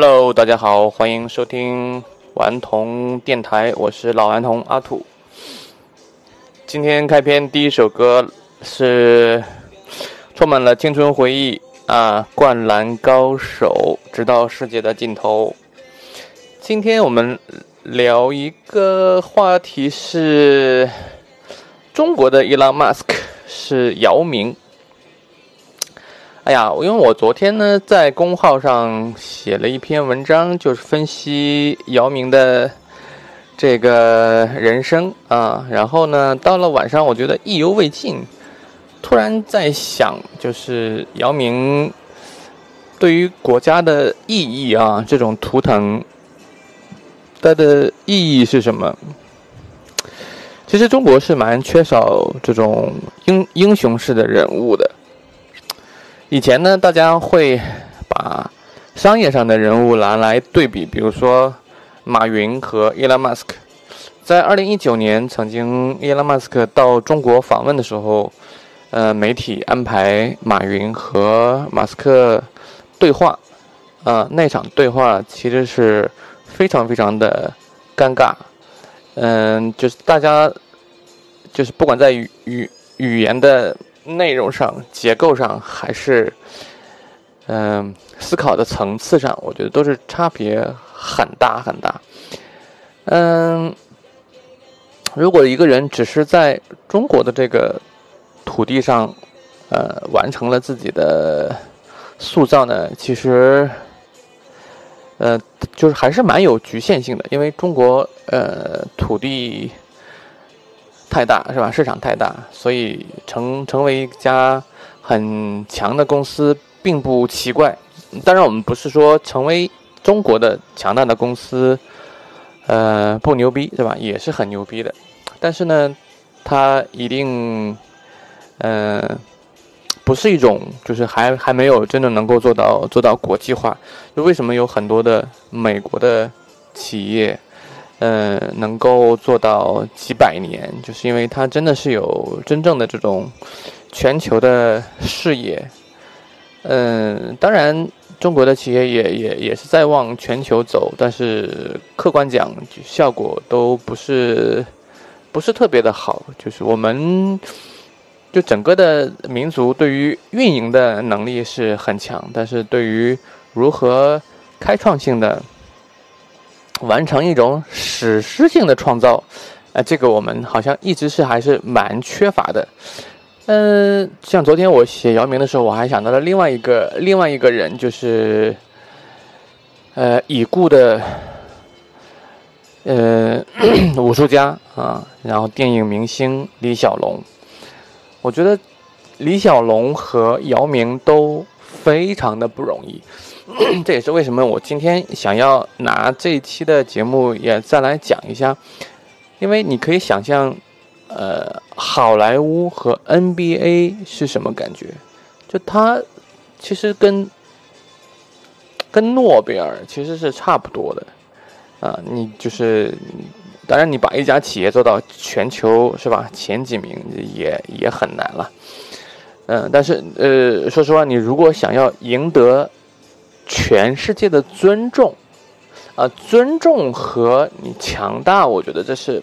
Hello，大家好，欢迎收听顽童电台，我是老顽童阿土。今天开篇第一首歌是充满了青春回忆啊，《灌篮高手》，直到世界的尽头。今天我们聊一个话题是中国的伊朗马斯克是姚明。哎呀，因为我昨天呢在公号上写了一篇文章，就是分析姚明的这个人生啊。然后呢，到了晚上，我觉得意犹未尽，突然在想，就是姚明对于国家的意义啊，这种图腾它的意义是什么？其实中国是蛮缺少这种英英雄式的人物的。以前呢，大家会把商业上的人物拿来对比，比如说马云和伊隆马斯克。在二零一九年，曾经伊隆马斯克到中国访问的时候，呃，媒体安排马云和马斯克对话，啊，那场对话其实是非常非常的尴尬，嗯，就是大家就是不管在语语语言的。内容上、结构上，还是嗯思考的层次上，我觉得都是差别很大很大。嗯，如果一个人只是在中国的这个土地上，呃，完成了自己的塑造呢，其实，呃，就是还是蛮有局限性的，因为中国呃土地。太大是吧？市场太大，所以成成为一家很强的公司并不奇怪。当然，我们不是说成为中国的强大的公司，呃，不牛逼是吧？也是很牛逼的。但是呢，它一定，呃，不是一种就是还还没有真的能够做到做到国际化。就为什么有很多的美国的企业？呃，能够做到几百年，就是因为它真的是有真正的这种全球的视野。嗯，当然，中国的企业也也也是在往全球走，但是客观讲，效果都不是不是特别的好。就是我们就整个的民族对于运营的能力是很强，但是对于如何开创性的。完成一种史诗性的创造，啊，这个我们好像一直是还是蛮缺乏的。嗯，像昨天我写姚明的时候，我还想到了另外一个另外一个人，就是呃已故的呃 武术家啊，然后电影明星李小龙。我觉得李小龙和姚明都非常的不容易。这也是为什么我今天想要拿这一期的节目也再来讲一下，因为你可以想象，呃，好莱坞和 NBA 是什么感觉？就它其实跟跟诺贝尔其实是差不多的啊。你就是当然，你把一家企业做到全球是吧前几名也也很难了。嗯，但是呃，说实话，你如果想要赢得全世界的尊重，啊，尊重和你强大，我觉得这是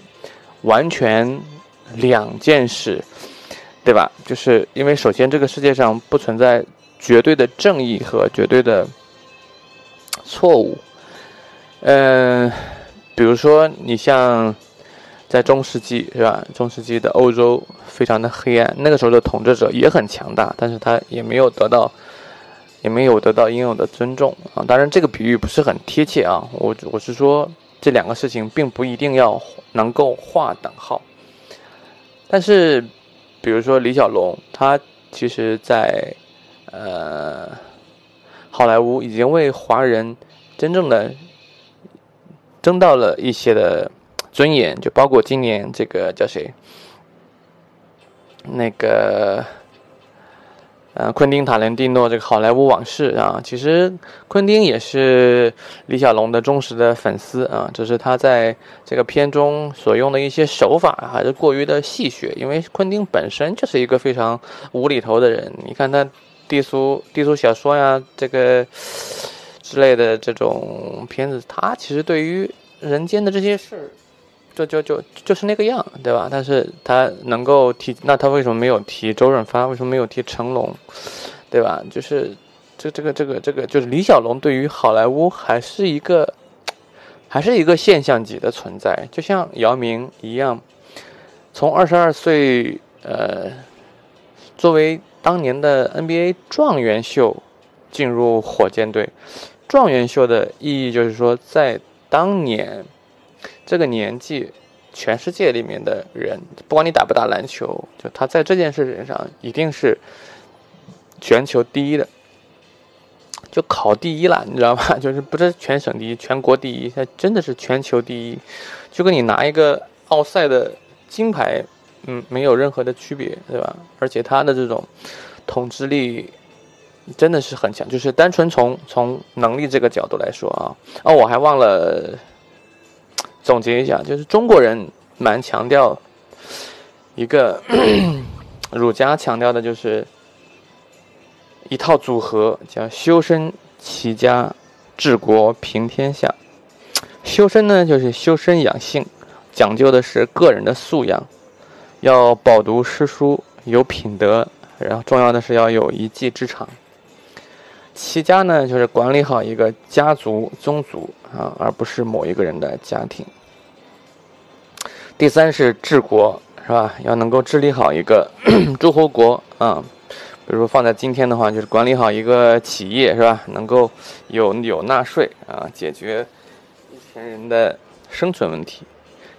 完全两件事，对吧？就是因为首先这个世界上不存在绝对的正义和绝对的错误，嗯，比如说你像在中世纪是吧？中世纪的欧洲非常的黑暗，那个时候的统治者也很强大，但是他也没有得到。也没有得到应有的尊重啊！当然，这个比喻不是很贴切啊。我我是说，这两个事情并不一定要能够划等号。但是，比如说李小龙，他其实，在呃好莱坞已经为华人真正的争到了一些的尊严，就包括今年这个叫谁，那个。呃，昆汀·塔伦蒂诺这个《好莱坞往事》啊，其实昆汀也是李小龙的忠实的粉丝啊，只是他在这个片中所用的一些手法还是过于的戏谑，因为昆汀本身就是一个非常无厘头的人。你看他低俗低俗小说呀，这个之类的这种片子，他其实对于人间的这些事，就就就就是那个样，对吧？但是他能够提，那他为什么没有提周润发？为什么没有提成龙？对吧？就是这这个这个这个，就是李小龙对于好莱坞还是一个还是一个现象级的存在，就像姚明一样，从二十二岁，呃，作为当年的 NBA 状元秀进入火箭队。状元秀的意义就是说，在当年这个年纪，全世界里面的人，不管你打不打篮球，就他在这件事情上一定是全球第一的，就考第一了，你知道吧？就是不是全省第一，全国第一，他真的是全球第一，就跟你拿一个奥赛的金牌，嗯，没有任何的区别，对吧？而且他的这种统治力。真的是很强，就是单纯从从能力这个角度来说啊，哦，我还忘了总结一下，就是中国人蛮强调一个儒家强调的就是一套组合，叫修身齐家治国平天下。修身呢，就是修身养性，讲究的是个人的素养，要饱读诗书，有品德，然后重要的是要有一技之长。齐家呢，就是管理好一个家族宗族啊，而不是某一个人的家庭。第三是治国，是吧？要能够治理好一个 诸侯国啊。比如说放在今天的话，就是管理好一个企业，是吧？能够有有纳税啊，解决一群人的生存问题。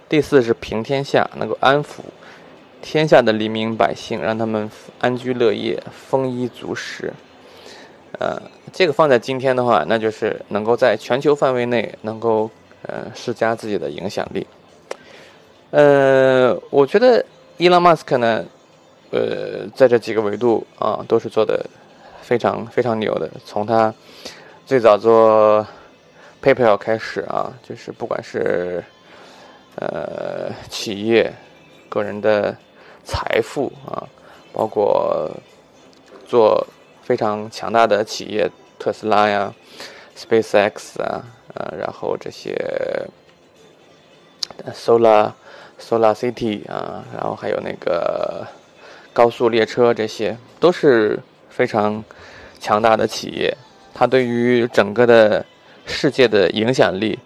第四是平天下，能够安抚天下的黎民百姓，让他们安居乐业、丰衣足食。呃，这个放在今天的话，那就是能够在全球范围内能够呃施加自己的影响力。呃，我觉得伊朗马斯克呢，呃，在这几个维度啊，都是做的非常非常牛的。从他最早做 PayPal 开始啊，就是不管是呃企业、个人的财富啊，包括做。非常强大的企业，特斯拉呀，SpaceX 啊，呃，然后这些 Solar Solar City 啊，然后还有那个高速列车，这些都是非常强大的企业。它对于整个的世界的影响力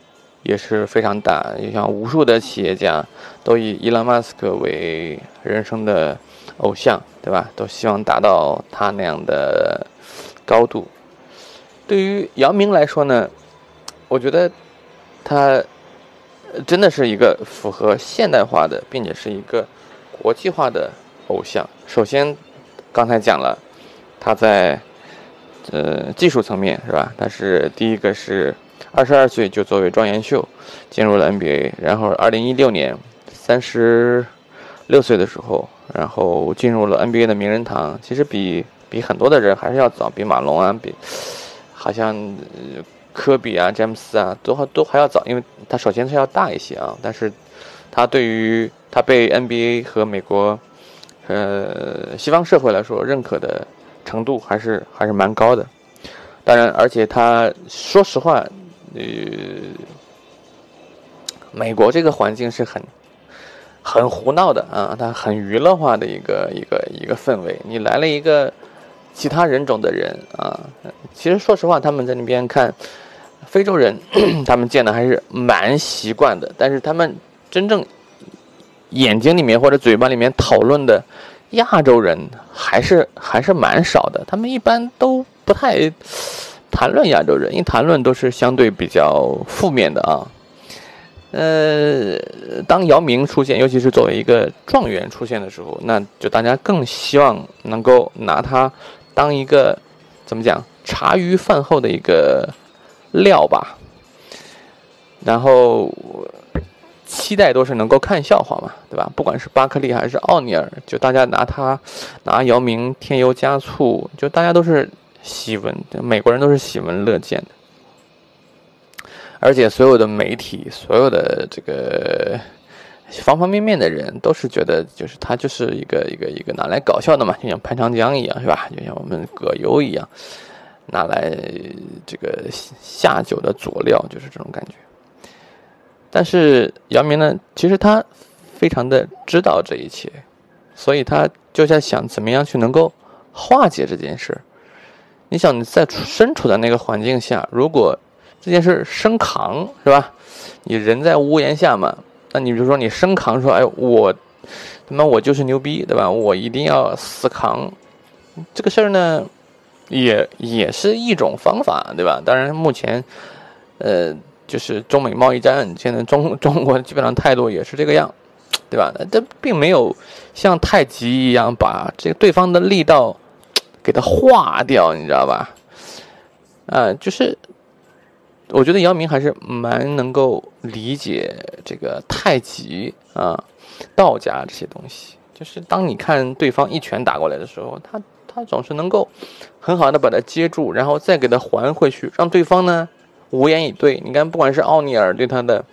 也是非常大。就像无数的企业家都以伊隆马斯克为人生的。偶像，对吧？都希望达到他那样的高度。对于姚明来说呢，我觉得他真的是一个符合现代化的，并且是一个国际化的偶像。首先，刚才讲了，他在呃技术层面是吧？他是第一个是二十二岁就作为状元秀进入了 NBA，然后二零一六年三十六岁的时候。然后进入了 NBA 的名人堂，其实比比很多的人还是要早，比马龙啊，比好像科比啊、詹姆斯啊，都还都还要早，因为他首先是要大一些啊，但是他对于他被 NBA 和美国呃西方社会来说认可的程度还是还是蛮高的。当然，而且他说实话，呃，美国这个环境是很。很胡闹的啊，它很娱乐化的一个一个一个氛围。你来了一个其他人种的人啊，其实说实话，他们在那边看非洲人，他们见的还是蛮习惯的。但是他们真正眼睛里面或者嘴巴里面讨论的亚洲人，还是还是蛮少的。他们一般都不太谈论亚洲人，一谈论都是相对比较负面的啊。呃，当姚明出现，尤其是作为一个状元出现的时候，那就大家更希望能够拿他当一个怎么讲茶余饭后的一个料吧。然后期待都是能够看笑话嘛，对吧？不管是巴克利还是奥尼尔，就大家拿他拿姚明添油加醋，就大家都是喜闻，美国人都是喜闻乐见的。而且所有的媒体，所有的这个方方面面的人都是觉得，就是他就是一个一个一个拿来搞笑的嘛，就像潘长江一样，是吧？就像我们葛优一样，拿来这个下酒的佐料，就是这种感觉。但是姚明呢，其实他非常的知道这一切，所以他就在想怎么样去能够化解这件事。你想你在身处在那个环境下，如果这件事生扛是吧？你人在屋檐下嘛，那你比如说你生扛说，哎，我他妈我就是牛逼，对吧？我一定要死扛，这个事儿呢，也也是一种方法，对吧？当然目前，呃。就是中美贸易战，现在中中国基本上态度也是这个样，对吧？这并没有像太极一样把这个对方的力道给它化掉，你知道吧？啊，就是我觉得姚明还是蛮能够理解这个太极啊、道家这些东西。就是当你看对方一拳打过来的时候，他他总是能够很好的把它接住，然后再给他还回去，让对方呢。无言以对。你看，不管是奥尼尔对他的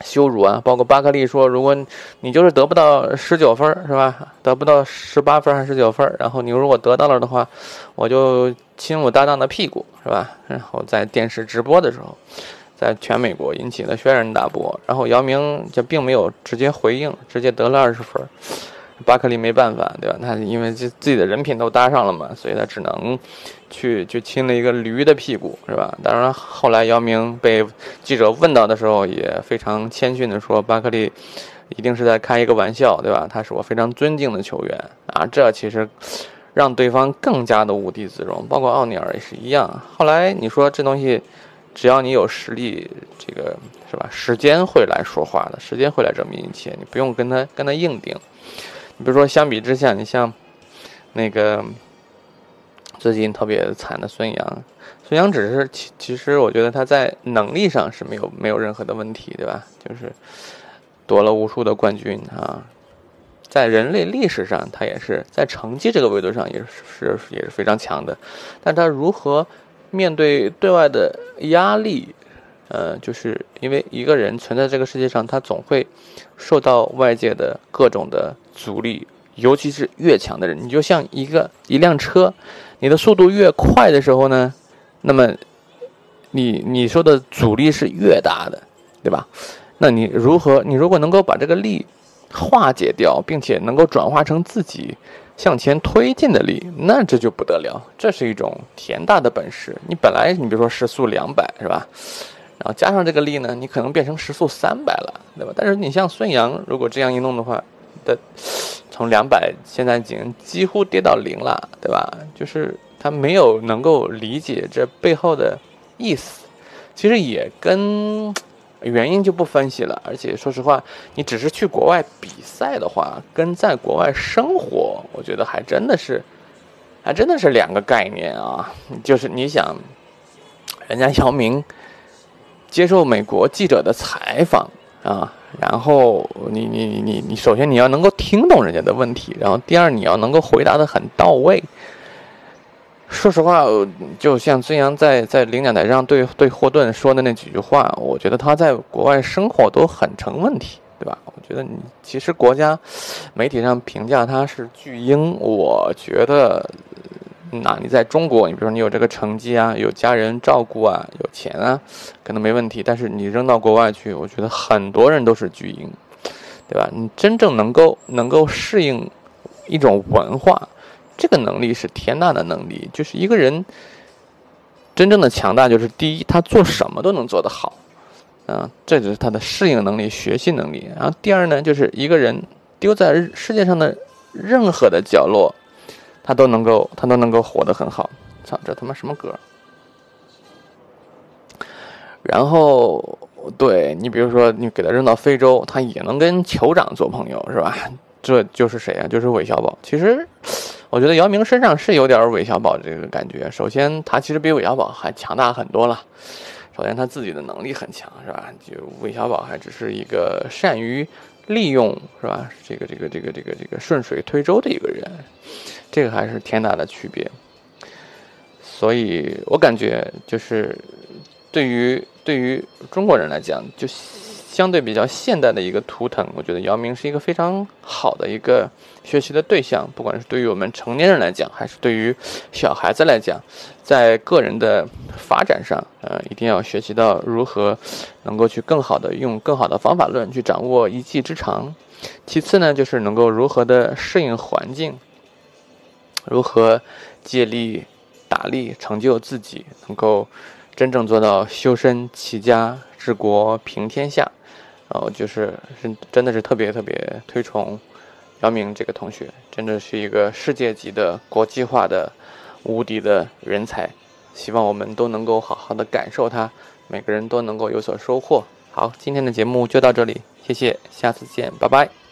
羞辱啊，包括巴克利说：“如果你就是得不到十九分，是吧？得不到十八分还是十九分？然后你如果得到了的话，我就亲我搭档的屁股，是吧？”然后在电视直播的时候，在全美国引起了轩然大波。然后姚明就并没有直接回应，直接得了二十分。巴克利没办法，对吧？他因为自自己的人品都搭上了嘛，所以他只能去去亲了一个驴的屁股，是吧？当然，后来姚明被记者问到的时候，也非常谦逊的说：“巴克利一定是在开一个玩笑，对吧？他是我非常尊敬的球员啊。”这其实让对方更加的无地自容，包括奥尼尔也是一样。后来你说这东西，只要你有实力，这个是吧？时间会来说话的，时间会来证明一切，你不用跟他跟他硬顶。比如说，相比之下，你像那个最近特别惨的孙杨，孙杨只是其其实，我觉得他在能力上是没有没有任何的问题，对吧？就是夺了无数的冠军啊，在人类历史上，他也是在成绩这个维度上也是也是非常强的，但他如何面对对外的压力？呃，就是因为一个人存在这个世界上，他总会受到外界的各种的阻力，尤其是越强的人。你就像一个一辆车，你的速度越快的时候呢，那么你你受的阻力是越大的，对吧？那你如何？你如果能够把这个力化解掉，并且能够转化成自己向前推进的力，那这就不得了。这是一种天大的本事。你本来你比如说时速两百，是吧？然后加上这个力呢，你可能变成时速三百了，对吧？但是你像孙杨，如果这样一弄的话，的从两百现在已经几乎跌到零了，对吧？就是他没有能够理解这背后的意思。其实也跟原因就不分析了。而且说实话，你只是去国外比赛的话，跟在国外生活，我觉得还真的是，还真的是两个概念啊。就是你想，人家姚明。接受美国记者的采访啊，然后你你你你你，首先你要能够听懂人家的问题，然后第二你要能够回答的很到位。说实话，就像孙杨在在领奖台上对对霍顿说的那几句话，我觉得他在国外生活都很成问题，对吧？我觉得你其实国家媒体上评价他是巨婴，我觉得。那你在中国，你比如说你有这个成绩啊，有家人照顾啊，有钱啊，可能没问题。但是你扔到国外去，我觉得很多人都是巨婴，对吧？你真正能够能够适应一种文化，这个能力是天大的能力。就是一个人真正的强大，就是第一，他做什么都能做得好，啊，这就是他的适应能力、学习能力。然后第二呢，就是一个人丢在世界上的任何的角落。他都能够，他都能够活得很好。操，这他妈什么歌？然后，对你比如说，你给他扔到非洲，他也能跟酋长做朋友，是吧？这就是谁啊？就是韦小宝。其实，我觉得姚明身上是有点韦小宝这个感觉。首先，他其实比韦小宝还强大很多了。首先，他自己的能力很强，是吧？就韦小宝还只是一个善于利用，是吧？这个这个这个这个这个顺水推舟的一个人。这个还是天大的区别，所以我感觉就是对于对于中国人来讲，就相对比较现代的一个图腾，我觉得姚明是一个非常好的一个学习的对象，不管是对于我们成年人来讲，还是对于小孩子来讲，在个人的发展上，呃，一定要学习到如何能够去更好的用更好的方法论去掌握一技之长。其次呢，就是能够如何的适应环境，如何借力打力成就自己，能够真正做到修身齐家治国平天下。然后就是真真的是特别特别推崇姚明这个同学，真的是一个世界级的国际化的无敌的人才。希望我们都能够好好的感受他，每个人都能够有所收获。好，今天的节目就到这里。谢谢，下次见，拜拜。